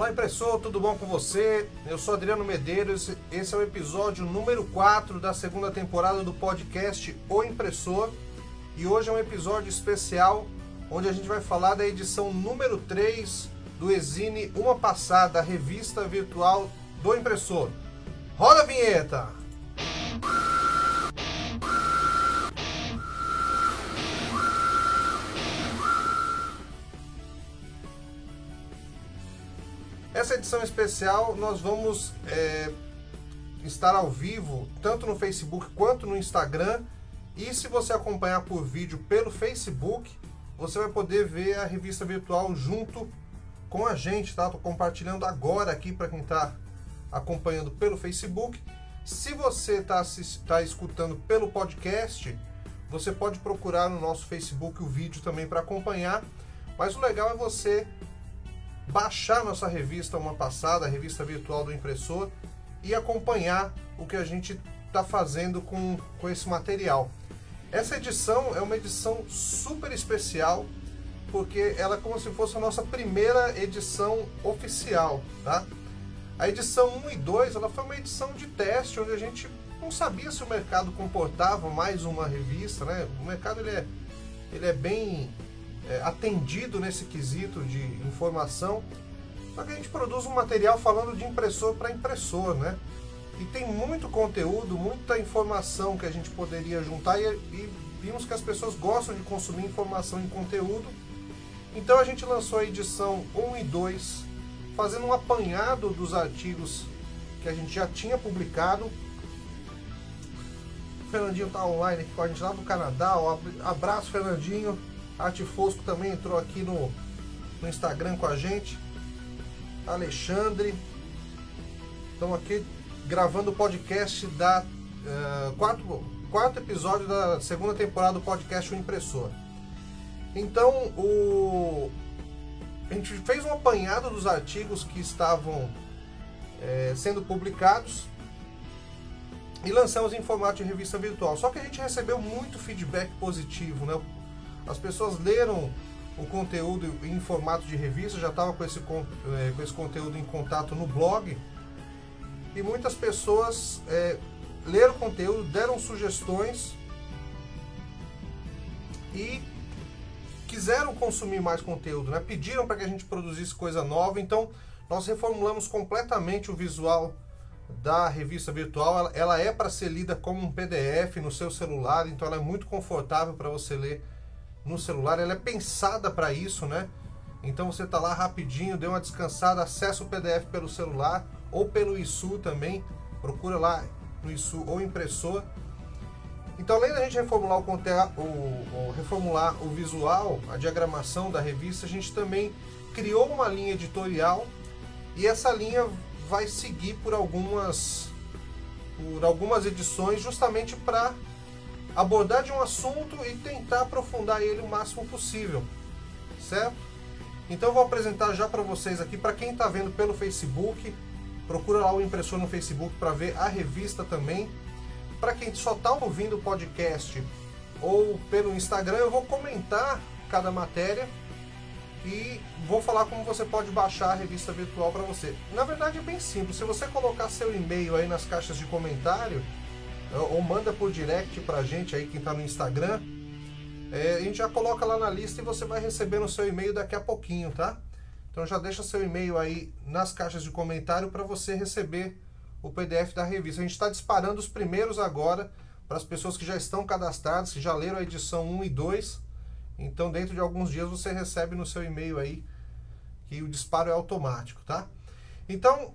Olá, impressor, tudo bom com você? Eu sou Adriano Medeiros. Esse é o episódio número 4 da segunda temporada do podcast O Impressor. E hoje é um episódio especial onde a gente vai falar da edição número 3 do Exine Uma Passada, a revista virtual do impressor. Roda a vinheta! Edição especial nós vamos é, estar ao vivo tanto no Facebook quanto no Instagram. E se você acompanhar por vídeo pelo Facebook, você vai poder ver a revista virtual junto com a gente, tá? Tô compartilhando agora aqui para quem está acompanhando pelo Facebook. Se você está tá escutando pelo podcast, você pode procurar no nosso Facebook o vídeo também para acompanhar. Mas o legal é você baixar nossa revista Uma Passada, a revista virtual do impressor, e acompanhar o que a gente está fazendo com, com esse material. Essa edição é uma edição super especial, porque ela é como se fosse a nossa primeira edição oficial, tá? A edição 1 e 2 ela foi uma edição de teste, onde a gente não sabia se o mercado comportava mais uma revista, né? O mercado ele é, ele é bem é, atendido nesse quesito de informação. Só que a gente produz um material falando de impressor para impressor, né? E tem muito conteúdo, muita informação que a gente poderia juntar e, e vimos que as pessoas gostam de consumir informação e conteúdo. Então a gente lançou a edição 1 e 2, fazendo um apanhado dos artigos que a gente já tinha publicado. Fernandinho está online aqui com a gente lá do Canadá. Um abraço, Fernandinho. Arte Fosco também entrou aqui no, no Instagram com a gente. Alexandre. Estão aqui gravando o podcast da uh, quarto, quarto episódio da segunda temporada do podcast O Impressor. Então o a gente fez um apanhado dos artigos que estavam é, sendo publicados e lançamos em formato de revista virtual. Só que a gente recebeu muito feedback positivo, né? As pessoas leram o conteúdo em formato de revista, já estava com esse, é, com esse conteúdo em contato no blog. E muitas pessoas é, leram o conteúdo, deram sugestões e quiseram consumir mais conteúdo, né? pediram para que a gente produzisse coisa nova. Então, nós reformulamos completamente o visual da revista virtual. Ela é para ser lida como um PDF no seu celular, então ela é muito confortável para você ler no celular, ela é pensada para isso, né? Então você tá lá rapidinho, deu uma descansada, acessa o PDF pelo celular ou pelo ISU também, procura lá no ISU ou impressor. Então além da gente reformular o, o, o, reformular o visual, a diagramação da revista, a gente também criou uma linha editorial e essa linha vai seguir por algumas por algumas edições justamente para abordar de um assunto e tentar aprofundar ele o máximo possível, certo? Então vou apresentar já para vocês aqui, para quem está vendo pelo Facebook, procura lá o impressor no Facebook para ver a revista também. Para quem só está ouvindo o podcast ou pelo Instagram, eu vou comentar cada matéria e vou falar como você pode baixar a revista virtual para você. Na verdade é bem simples, se você colocar seu e-mail aí nas caixas de comentário, ou manda por direct pra gente aí, quem tá no Instagram. É, a gente já coloca lá na lista e você vai receber no seu e-mail daqui a pouquinho, tá? Então já deixa seu e-mail aí nas caixas de comentário para você receber o PDF da revista. A gente está disparando os primeiros agora para as pessoas que já estão cadastradas, que já leram a edição 1 e 2. Então dentro de alguns dias você recebe no seu e-mail aí que o disparo é automático, tá? Então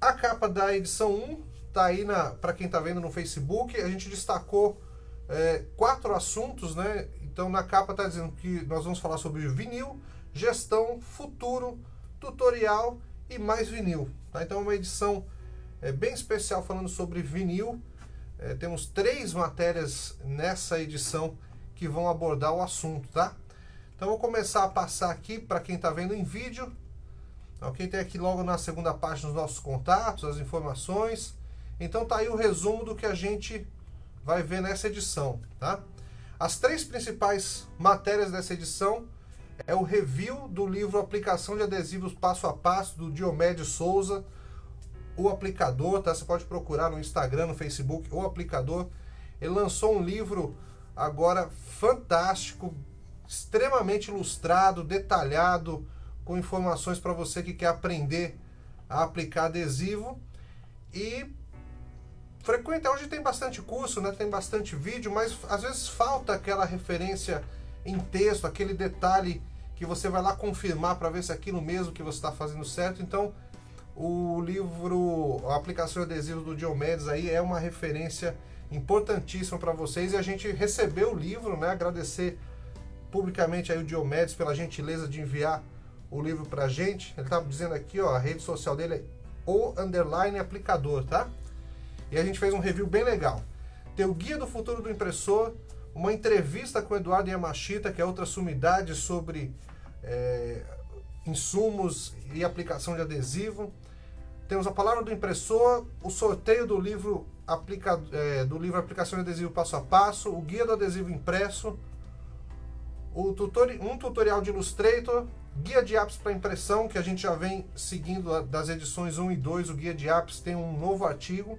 a capa da edição 1 tá aí para quem está vendo no Facebook. A gente destacou é, quatro assuntos, né? Então na capa está dizendo que nós vamos falar sobre vinil, gestão, futuro, tutorial e mais vinil. Tá? Então é uma edição é, bem especial falando sobre vinil. É, temos três matérias nessa edição que vão abordar o assunto, tá? Então vou começar a passar aqui para quem está vendo em vídeo. Então, quem tem aqui logo na segunda página os nossos contatos, as informações. Então tá aí o resumo do que a gente vai ver nessa edição, tá? As três principais matérias dessa edição é o review do livro Aplicação de Adesivos Passo a Passo, do Diomedes Souza, o aplicador, tá? Você pode procurar no Instagram, no Facebook, o aplicador. Ele lançou um livro agora fantástico, extremamente ilustrado, detalhado, com informações para você que quer aprender a aplicar adesivo. E frequenta, hoje tem bastante curso, né? tem bastante vídeo, mas às vezes falta aquela referência em texto, aquele detalhe que você vai lá confirmar para ver se é aquilo mesmo que você está fazendo certo. Então, o livro, a aplicação de adesivo do Diomedes aí é uma referência importantíssima para vocês e a gente recebeu o livro, né? Agradecer publicamente aí o Diomedes pela gentileza de enviar o livro para gente. Ele tá dizendo aqui, ó, a rede social dele é o underline aplicador, tá? E a gente fez um review bem legal. Tem o Guia do Futuro do Impressor, uma entrevista com o Eduardo Yamashita, que é outra sumidade sobre é, insumos e aplicação de adesivo. Temos a palavra do impressor, o sorteio do livro, aplica, é, do livro Aplicação de Adesivo Passo a Passo, o guia do adesivo impresso, o tutori, um tutorial de Illustrator, guia de apps para impressão, que a gente já vem seguindo das edições 1 e 2, o guia de apps tem um novo artigo,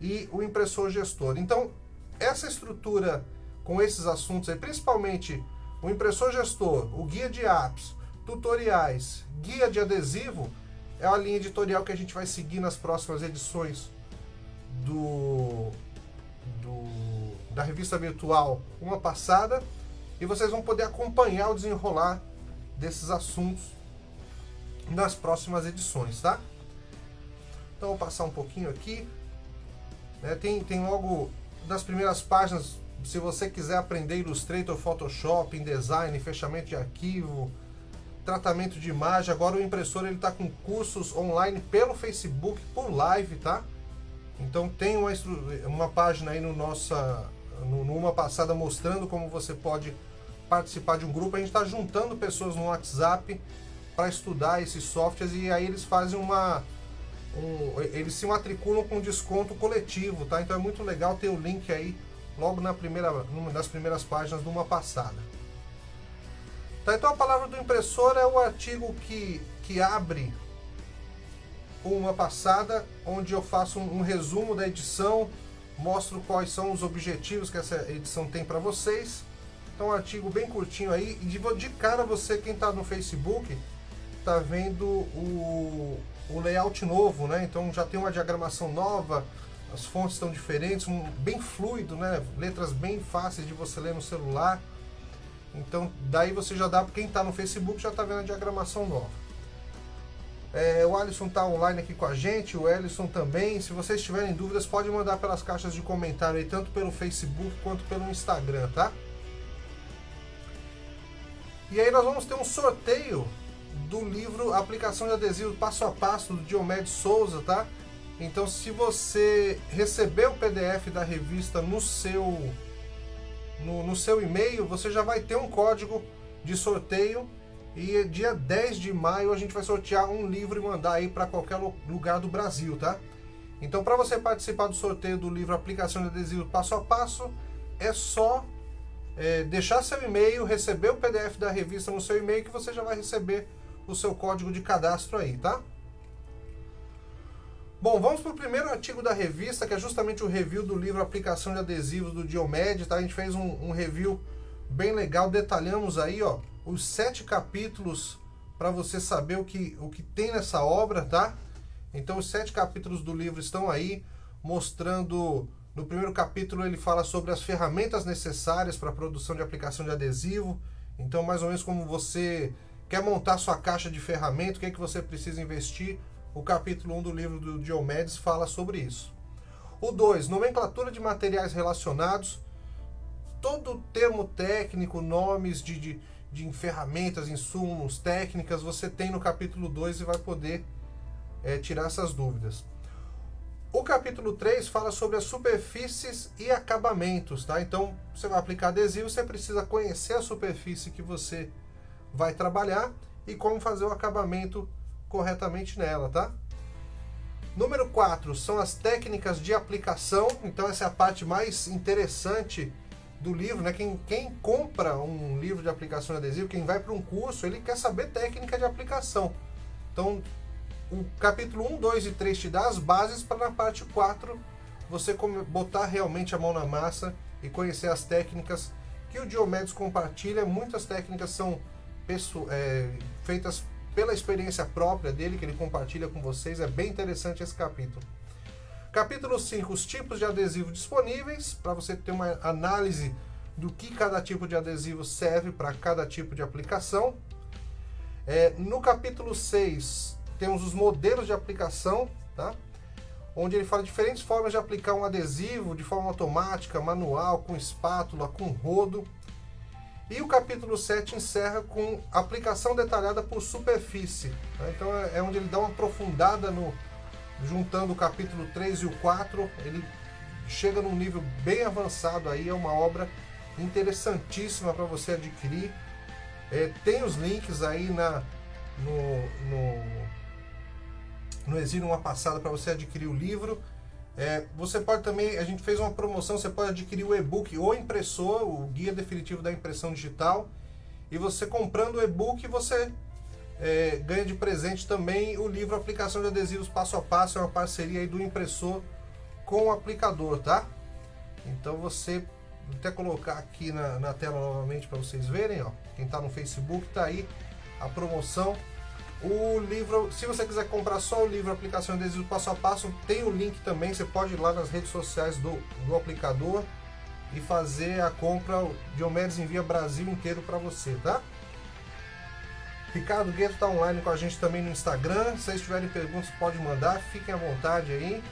e o impressor gestor. Então, essa estrutura com esses assuntos aí, principalmente o impressor gestor, o guia de apps, tutoriais, guia de adesivo, é a linha editorial que a gente vai seguir nas próximas edições do, do da revista virtual Uma Passada e vocês vão poder acompanhar o desenrolar desses assuntos nas próximas edições, tá? Então vou passar um pouquinho aqui. Né? Tem, tem logo nas primeiras páginas, se você quiser aprender Illustrator, Photoshop, InDesign, fechamento de arquivo, tratamento de imagem. Agora o impressor ele está com cursos online pelo Facebook por live, tá? Então tem uma, uma página aí no nossa no, numa passada mostrando como você pode participar de um grupo. A gente está juntando pessoas no WhatsApp para estudar esses softwares e aí eles fazem uma um, eles se matriculam com desconto coletivo, tá? Então é muito legal ter o link aí logo na primeira, das primeiras páginas de uma passada. Tá, então a palavra do impressor é o artigo que, que abre uma passada onde eu faço um, um resumo da edição, mostro quais são os objetivos que essa edição tem para vocês. Então um artigo bem curtinho aí e de, de cara você quem está no Facebook está vendo o, o layout novo, né? Então já tem uma diagramação nova, as fontes estão diferentes, um, bem fluido, né? Letras bem fáceis de você ler no celular. Então, daí você já dá, quem está no Facebook já está vendo a diagramação nova. É, o Alisson está online aqui com a gente, o Ellison também. Se vocês tiverem dúvidas, pode mandar pelas caixas de comentário aí, tanto pelo Facebook quanto pelo Instagram, tá? E aí nós vamos ter um sorteio do livro Aplicação de Adesivo Passo a Passo do Diomedes Souza, tá? Então se você receber o PDF da revista no seu no, no seu e-mail, você já vai ter um código de sorteio e dia 10 de maio a gente vai sortear um livro e mandar aí para qualquer lugar do Brasil, tá? Então, para você participar do sorteio do livro Aplicação de Adesivo Passo a Passo, é só é, deixar seu e-mail, receber o PDF da revista no seu e-mail que você já vai receber o seu código de cadastro aí, tá? Bom, vamos para o primeiro artigo da revista, que é justamente o review do livro Aplicação de Adesivos do Diomed, tá? A gente fez um, um review bem legal, detalhamos aí, ó, os sete capítulos para você saber o que, o que tem nessa obra, tá? Então, os sete capítulos do livro estão aí, mostrando. No primeiro capítulo, ele fala sobre as ferramentas necessárias para a produção de aplicação de adesivo. Então, mais ou menos como você quer montar sua caixa de ferramenta, o que é que você precisa investir o capítulo 1 do livro do Diomedes fala sobre isso. O 2, nomenclatura de materiais relacionados. Todo termo técnico, nomes de, de, de ferramentas, insumos, técnicas, você tem no capítulo 2 e vai poder é, tirar essas dúvidas. O capítulo 3 fala sobre as superfícies e acabamentos, tá? Então, você vai aplicar adesivo, você precisa conhecer a superfície que você vai trabalhar e como fazer o acabamento corretamente nela, tá? Número 4 são as técnicas de aplicação. Então essa é a parte mais interessante do livro, né? Quem, quem compra um livro de aplicação de adesivo, quem vai para um curso, ele quer saber técnica de aplicação. Então, o capítulo 1, 2 e 3 te dá as bases para na parte 4 você botar realmente a mão na massa e conhecer as técnicas que o Diomedes compartilha. Muitas técnicas são é, feitas pela experiência própria dele, que ele compartilha com vocês. É bem interessante esse capítulo. Capítulo 5, os tipos de adesivo disponíveis, para você ter uma análise do que cada tipo de adesivo serve para cada tipo de aplicação. É, no capítulo 6, temos os modelos de aplicação, tá? onde ele fala diferentes formas de aplicar um adesivo de forma automática, manual, com espátula, com rodo. E o capítulo 7 encerra com aplicação detalhada por superfície. Né? Então é, é onde ele dá uma aprofundada no. Juntando o capítulo 3 e o 4, ele chega num nível bem avançado aí, é uma obra interessantíssima para você adquirir. É, tem os links aí na, no, no no Exílio uma passada para você adquirir o livro. É, você pode também, a gente fez uma promoção, você pode adquirir o e-book ou impressor, o guia definitivo da impressão digital. E você comprando o e-book, você é, ganha de presente também o livro Aplicação de Adesivos Passo a Passo, é uma parceria aí do impressor com o aplicador, tá? Então você, vou até colocar aqui na, na tela novamente para vocês verem, ó. Quem está no Facebook tá aí a promoção o livro, se você quiser comprar só o livro Aplicação de Adesivo Passo a Passo, tem o link também. Você pode ir lá nas redes sociais do, do aplicador e fazer a compra. Diomedes envia Brasil inteiro para você, tá? Ricardo Gueto está online com a gente também no Instagram. Se vocês tiverem perguntas, pode mandar. Fiquem à vontade aí.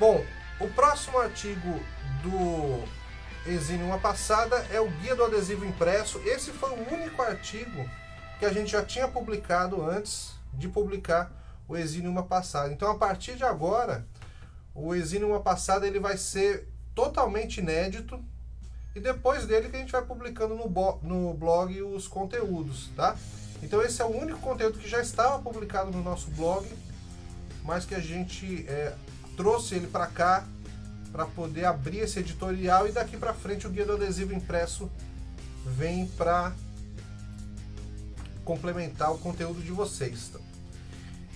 Bom, o próximo artigo do Exine Uma Passada é o Guia do Adesivo Impresso. Esse foi o único artigo que a gente já tinha publicado antes de publicar o Exílio Uma Passada. Então, a partir de agora, o Exílio Uma Passada ele vai ser totalmente inédito e depois dele que a gente vai publicando no, no blog os conteúdos, tá? Então, esse é o único conteúdo que já estava publicado no nosso blog, mas que a gente é, trouxe ele para cá para poder abrir esse editorial e daqui para frente o guia do adesivo impresso vem para complementar o conteúdo de vocês.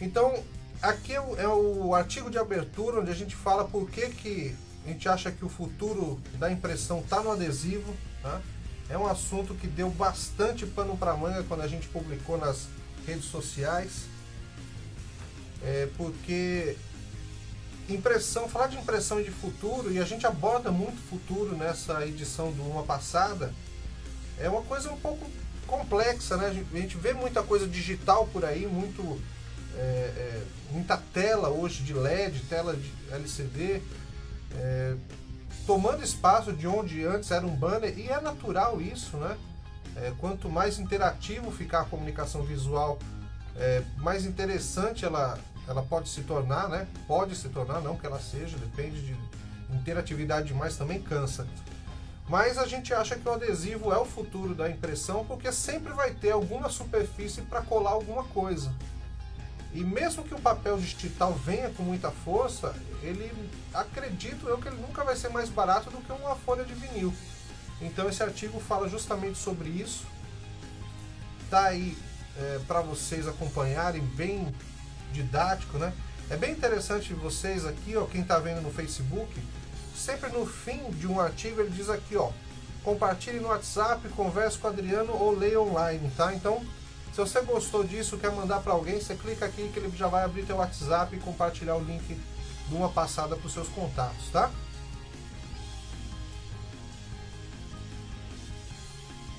Então, aqui é o, é o, artigo de abertura onde a gente fala por que, que a gente acha que o futuro da impressão está no adesivo. Tá? É um assunto que deu bastante pano para manga quando a gente publicou nas redes sociais. É porque impressão, falar de impressão e de futuro, e a gente aborda muito futuro nessa edição do uma passada, é uma coisa um pouco complexa, né? A gente vê muita coisa digital por aí, muito, é, é, muita tela hoje de LED, tela de LCD, é, tomando espaço de onde antes era um banner, e é natural isso, né? É, quanto mais interativo ficar a comunicação visual, é, mais interessante ela, ela pode se tornar, né? Pode se tornar, não que ela seja, depende de interatividade demais também cansa. Mas a gente acha que o adesivo é o futuro da impressão porque sempre vai ter alguma superfície para colar alguma coisa. E mesmo que o papel digital venha com muita força, ele acredito eu que ele nunca vai ser mais barato do que uma folha de vinil. Então esse artigo fala justamente sobre isso. Tá aí é, para vocês acompanharem, bem didático, né? É bem interessante vocês aqui, ó, quem está vendo no Facebook, sempre no fim de um artigo ele diz aqui, ó, compartilhe no WhatsApp, converse com o Adriano ou leia online, tá? Então, se você gostou disso, quer mandar para alguém, você clica aqui que ele já vai abrir teu WhatsApp e compartilhar o link de uma passada para os seus contatos, tá?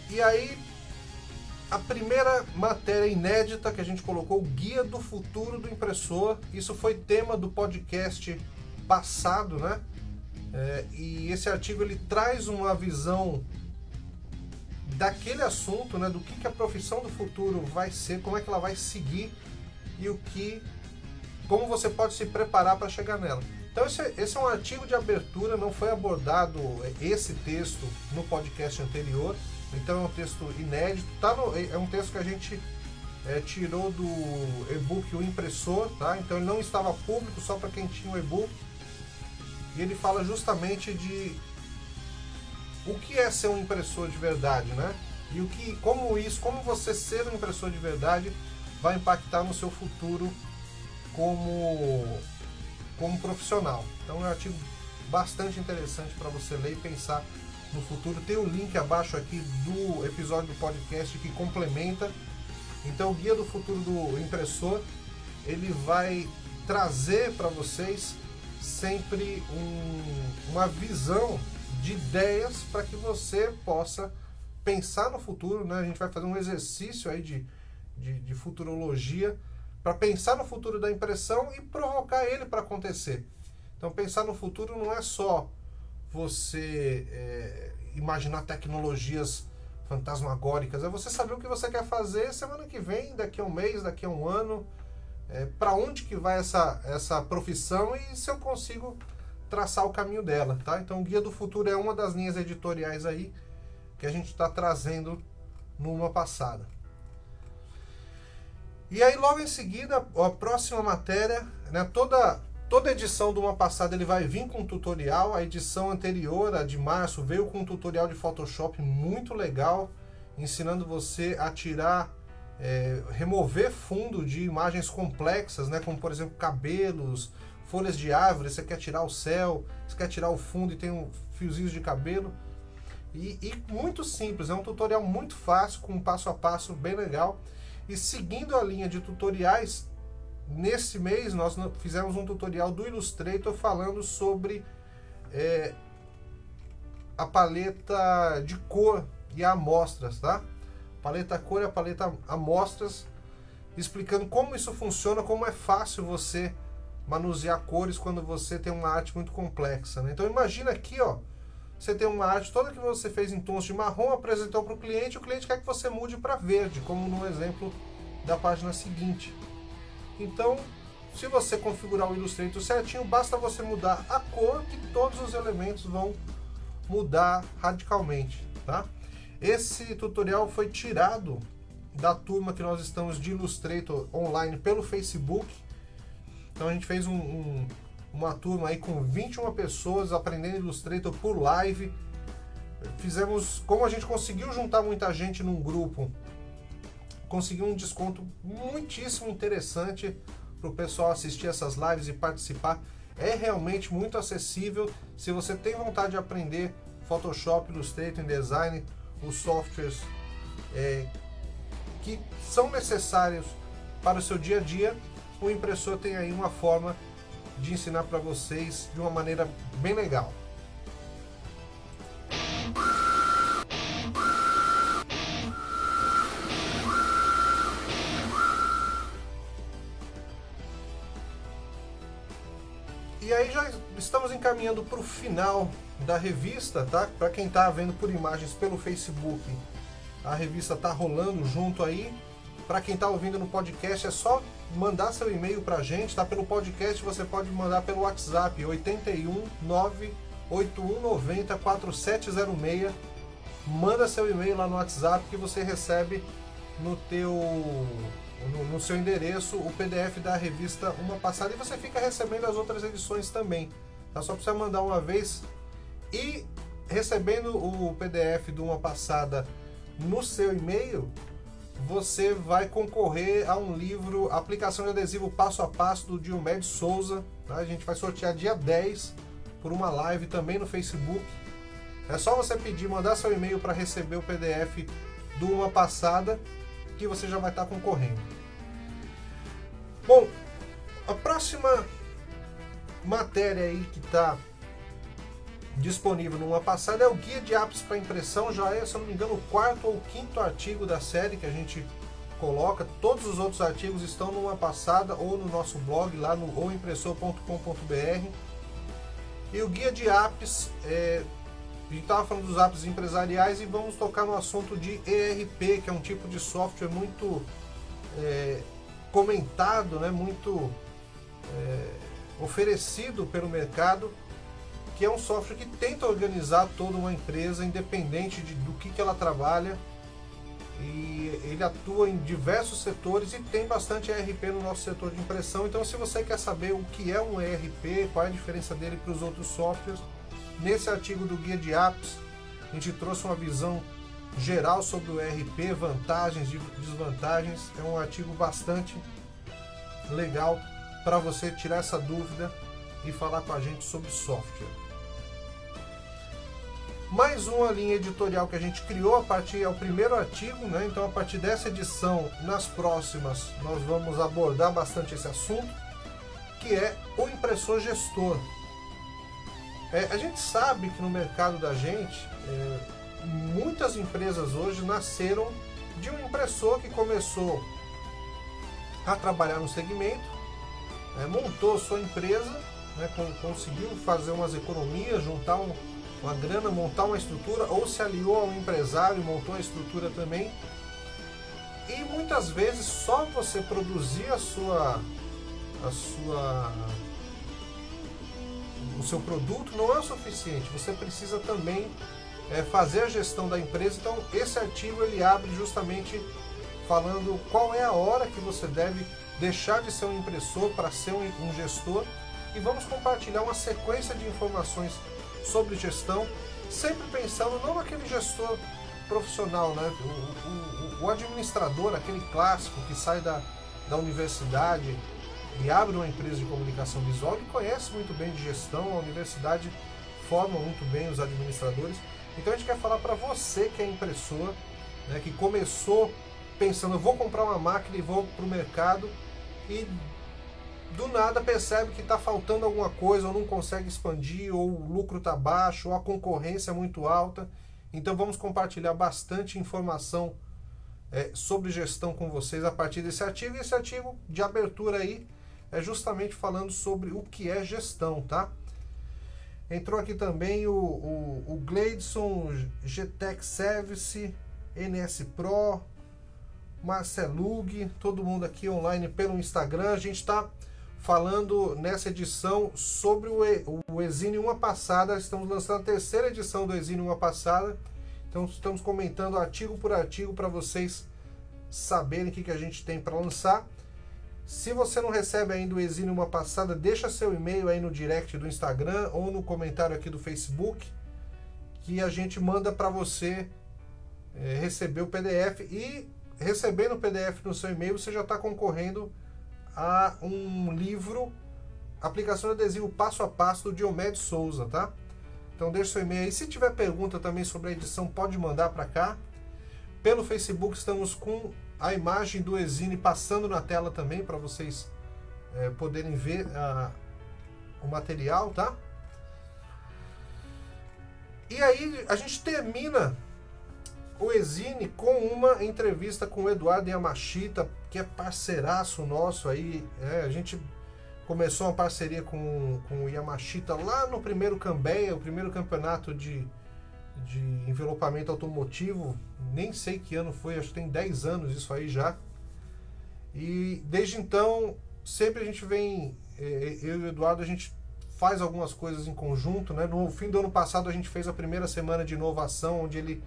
E aí, a primeira matéria inédita que a gente colocou, Guia do Futuro do Impressor. Isso foi tema do podcast passado, né? É, e esse artigo ele traz uma visão daquele assunto, né, do que, que a profissão do futuro vai ser, como é que ela vai seguir e o que, como você pode se preparar para chegar nela. Então esse, esse, é um artigo de abertura, não foi abordado esse texto no podcast anterior, então é um texto inédito, tá no, é um texto que a gente é, tirou do e-book O Impressor, tá? então ele não estava público só para quem tinha o e-book, e ele fala justamente de o que é ser um impressor de verdade, né? E o que, como isso, como você ser um impressor de verdade vai impactar no seu futuro como como profissional. Então é um artigo bastante interessante para você ler e pensar no futuro. Tem o link abaixo aqui do episódio do podcast que complementa. Então o guia do futuro do impressor ele vai trazer para vocês sempre um, uma visão de ideias para que você possa pensar no futuro. Né? A gente vai fazer um exercício aí de, de, de futurologia para pensar no futuro da impressão e provocar ele para acontecer. Então, pensar no futuro não é só você é, imaginar tecnologias fantasmagóricas, é você saber o que você quer fazer semana que vem, daqui a um mês, daqui a um ano, é, para onde que vai essa, essa profissão e se eu consigo traçar o caminho dela, tá? Então, o Guia do Futuro é uma das linhas editoriais aí que a gente está trazendo numa passada. E aí, logo em seguida, a próxima matéria, né, toda Toda edição de uma passada ele vai vir com um tutorial. A edição anterior, a de março, veio com um tutorial de Photoshop muito legal, ensinando você a tirar, é, remover fundo de imagens complexas, né? Como por exemplo cabelos, folhas de árvore. Você quer tirar o céu, você quer tirar o fundo e tem um fiozinhos de cabelo. E, e muito simples, é um tutorial muito fácil, com um passo a passo bem legal. E seguindo a linha de tutoriais, Nesse mês nós fizemos um tutorial do Illustrator falando sobre é, a paleta de cor e amostras, tá? Paleta cor e a paleta amostras, explicando como isso funciona, como é fácil você manusear cores quando você tem uma arte muito complexa. Né? Então imagina aqui, ó, você tem uma arte toda que você fez em tons de marrom, apresentou para o cliente, o cliente quer que você mude para verde, como no exemplo da página seguinte. Então, se você configurar o Illustrator certinho, basta você mudar a cor que todos os elementos vão mudar radicalmente, tá? Esse tutorial foi tirado da turma que nós estamos de Illustrator online pelo Facebook. Então a gente fez um, um, uma turma aí com 21 pessoas aprendendo Illustrator por live. Fizemos, como a gente conseguiu juntar muita gente num grupo conseguiu um desconto muitíssimo interessante para o pessoal assistir essas lives e participar. É realmente muito acessível. Se você tem vontade de aprender Photoshop, Illustrator, InDesign, os softwares é, que são necessários para o seu dia a dia, o impressor tem aí uma forma de ensinar para vocês de uma maneira bem legal. E aí já estamos encaminhando para o final da revista, tá? Para quem está vendo por imagens pelo Facebook, a revista tá rolando junto aí. Para quem está ouvindo no podcast, é só mandar seu e-mail para a gente, tá? Pelo podcast você pode mandar pelo WhatsApp 81 98190 4706. Manda seu e-mail lá no WhatsApp que você recebe no teu no, no, seu endereço o PDF da revista Uma Passada e você fica recebendo as outras edições também. Tá? Só precisa mandar uma vez e recebendo o PDF de Uma Passada no seu e-mail, você vai concorrer a um livro Aplicação de Adesivo Passo a Passo do Diomed Souza. Tá? A gente vai sortear dia 10 por uma live também no Facebook. É só você pedir, mandar seu e-mail para receber o PDF do Uma Passada que você já vai estar concorrendo. Bom, a próxima matéria aí que está disponível numa passada é o guia de apps para impressão. Já é, se não me engano, o quarto ou quinto artigo da série que a gente coloca. Todos os outros artigos estão numa passada ou no nosso blog lá no ouimpressor.com.br. E o guia de apps é, a gente estava falando dos apps empresariais e vamos tocar no assunto de ERP, que é um tipo de software muito é, comentado, né, muito é, oferecido pelo mercado, que é um software que tenta organizar toda uma empresa, independente de, do que, que ela trabalha. E ele atua em diversos setores e tem bastante ERP no nosso setor de impressão. Então, se você quer saber o que é um ERP, qual é a diferença dele para os outros softwares, nesse artigo do Guia de Apps, A gente trouxe uma visão geral sobre o ERP, vantagens e desvantagens. É um artigo bastante legal para você tirar essa dúvida e falar com a gente sobre software. Mais uma linha editorial que a gente criou a partir é o primeiro artigo, né? Então a partir dessa edição, nas próximas, nós vamos abordar bastante esse assunto, que é o impressor gestor. É, a gente sabe que no mercado da gente, é, muitas empresas hoje nasceram de um impressor que começou a trabalhar no segmento, é, montou sua empresa, né, conseguiu fazer umas economias, juntar um, uma grana, montar uma estrutura, ou se aliou a um empresário e montou a estrutura também. E muitas vezes só você produzir a sua, a sua, o seu produto não é o suficiente. Você precisa também é, fazer a gestão da empresa. Então esse artigo ele abre justamente falando qual é a hora que você deve deixar de ser um impressor para ser um, gestor e vamos compartilhar uma sequência de informações sobre gestão, sempre pensando não naquele gestor profissional, né? o, o, o administrador, aquele clássico que sai da, da universidade e abre uma empresa de comunicação visual, ele conhece muito bem de gestão, a universidade forma muito bem os administradores. Então a gente quer falar para você que é impressor, né, que começou pensando, eu vou comprar uma máquina e vou para o mercado e do nada percebe que está faltando alguma coisa, ou não consegue expandir, ou o lucro está baixo, ou a concorrência é muito alta. Então vamos compartilhar bastante informação é, sobre gestão com vocês a partir desse artigo. E esse artigo de abertura aí é justamente falando sobre o que é gestão, tá? Entrou aqui também o, o, o Gleidson, GTEC Service, NS Pro, Marcelug, todo mundo aqui online pelo Instagram. A gente está falando nessa edição sobre o, e, o uma passada. Estamos lançando a terceira edição do Exine uma passada. Então estamos comentando artigo por artigo para vocês saberem o que, que a gente tem para lançar. Se você não recebe ainda o Exine uma passada, deixa seu e-mail aí no direct do Instagram ou no comentário aqui do Facebook que a gente manda para você é, receber o PDF e recebendo o PDF no seu e-mail, você já está concorrendo a um livro, aplicação de adesivo passo a passo do Diomedes Souza, tá? Então deixe seu e-mail aí. Se tiver pergunta também sobre a edição, pode mandar para cá. Pelo Facebook estamos com a imagem do Exine passando na tela também para vocês é, poderem ver a, o material, tá? E aí a gente termina o Exine com uma entrevista com o Eduardo Yamashita, que é parceiraço nosso aí. É, a gente começou uma parceria com, com o Yamashita lá no primeiro Cambeia, o primeiro campeonato de, de envelopamento automotivo. Nem sei que ano foi, acho que tem 10 anos isso aí já. E desde então, sempre a gente vem, é, é, eu e o Eduardo, a gente faz algumas coisas em conjunto. Né? No fim do ano passado, a gente fez a primeira semana de inovação, onde ele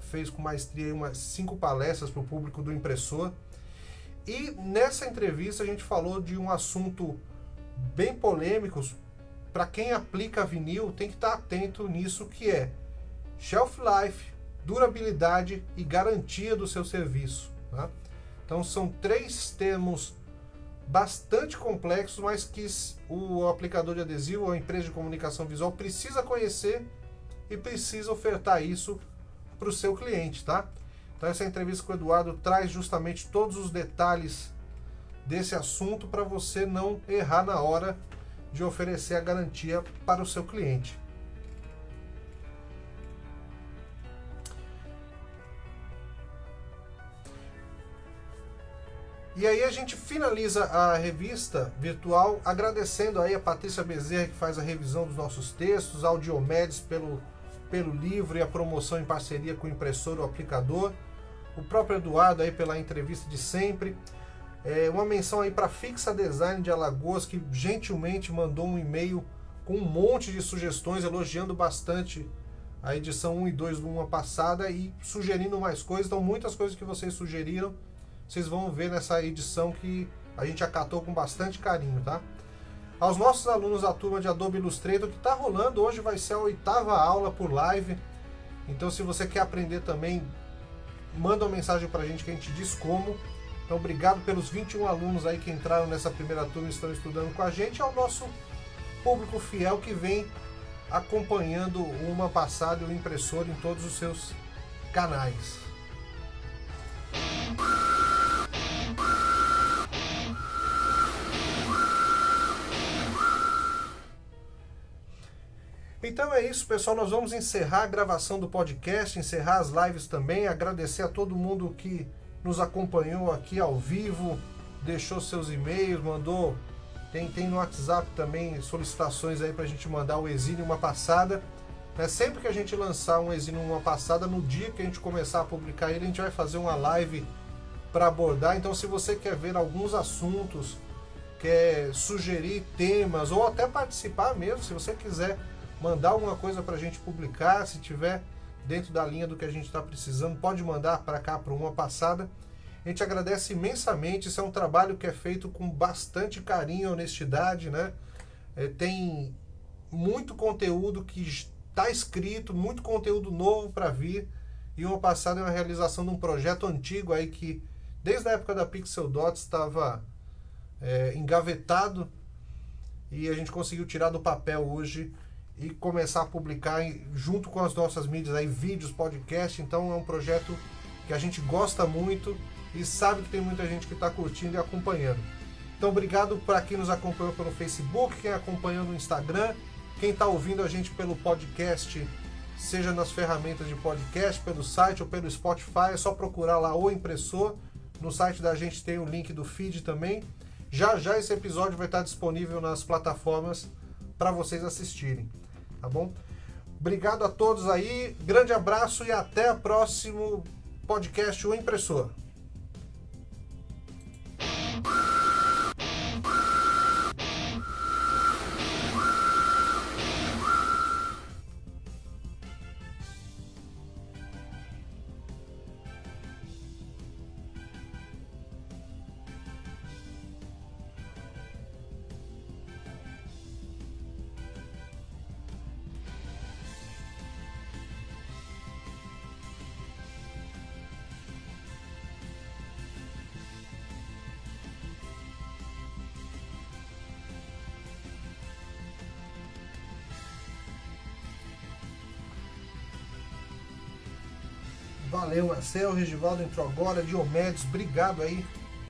fez com maestria umas cinco palestras para o público do impressor. E nessa entrevista a gente falou de um assunto bem polêmico. Para quem aplica vinil, tem que estar tá atento nisso que é shelf life, durabilidade e garantia do seu serviço. Tá? Então são três termos bastante complexos, mas que o aplicador de adesivo ou a empresa de comunicação visual precisa conhecer e precisa ofertar isso para o seu cliente, tá? Então essa entrevista com o Eduardo traz justamente todos os detalhes desse assunto para você não errar na hora de oferecer a garantia para o seu cliente. E aí a gente finaliza a revista virtual agradecendo aí a Patrícia Bezerra que faz a revisão dos nossos textos, ao Diomedes pelo pelo livro e a promoção em parceria com o impressor ou aplicador. O próprio Eduardo aí pela entrevista de sempre. É, uma menção aí para Fixa Design de Alagoas, que gentilmente mandou um e-mail com um monte de sugestões, elogiando bastante a edição 1 e 2 do uma passada e sugerindo mais coisas. Então, muitas coisas que vocês sugeriram, vocês vão ver nessa edição que a gente acatou com bastante carinho, tá? Aos nossos alunos da turma de Adobe Illustrator que está rolando. Hoje vai ser a oitava aula por live. Então, se você quer aprender também, manda uma mensagem para a gente que a gente diz como. Então, obrigado pelos 21 alunos aí que entraram nessa primeira turma e estão estudando com a gente. Ao nosso público fiel que vem acompanhando uma passada e o impressor em todos os seus canais. Então é isso, pessoal. Nós vamos encerrar a gravação do podcast, encerrar as lives também. Agradecer a todo mundo que nos acompanhou aqui ao vivo, deixou seus e-mails, mandou. Tem, tem no WhatsApp também solicitações aí para a gente mandar o exílio uma passada. Né? Sempre que a gente lançar um exílio uma passada, no dia que a gente começar a publicar ele, a gente vai fazer uma live para abordar. Então, se você quer ver alguns assuntos, quer sugerir temas ou até participar mesmo, se você quiser mandar alguma coisa para a gente publicar, se tiver dentro da linha do que a gente está precisando, pode mandar para cá para uma passada. A gente agradece imensamente. Isso é um trabalho que é feito com bastante carinho e honestidade, né? É, tem muito conteúdo que está escrito, muito conteúdo novo para vir. E uma passada é uma realização de um projeto antigo aí que, desde a época da Pixel Dots, estava é, engavetado e a gente conseguiu tirar do papel hoje e começar a publicar junto com as nossas mídias aí, vídeos, podcast. Então é um projeto que a gente gosta muito e sabe que tem muita gente que está curtindo e acompanhando. Então obrigado para quem nos acompanhou pelo Facebook, quem acompanhou no Instagram, quem está ouvindo a gente pelo podcast, seja nas ferramentas de podcast, pelo site ou pelo Spotify, é só procurar lá o impressor. No site da gente tem o link do feed também. Já já esse episódio vai estar disponível nas plataformas para vocês assistirem tá bom? Obrigado a todos aí, grande abraço e até o próximo podcast O Impressor. Valeu, Marcel. Regivaldo entrou agora. Diomedes, obrigado aí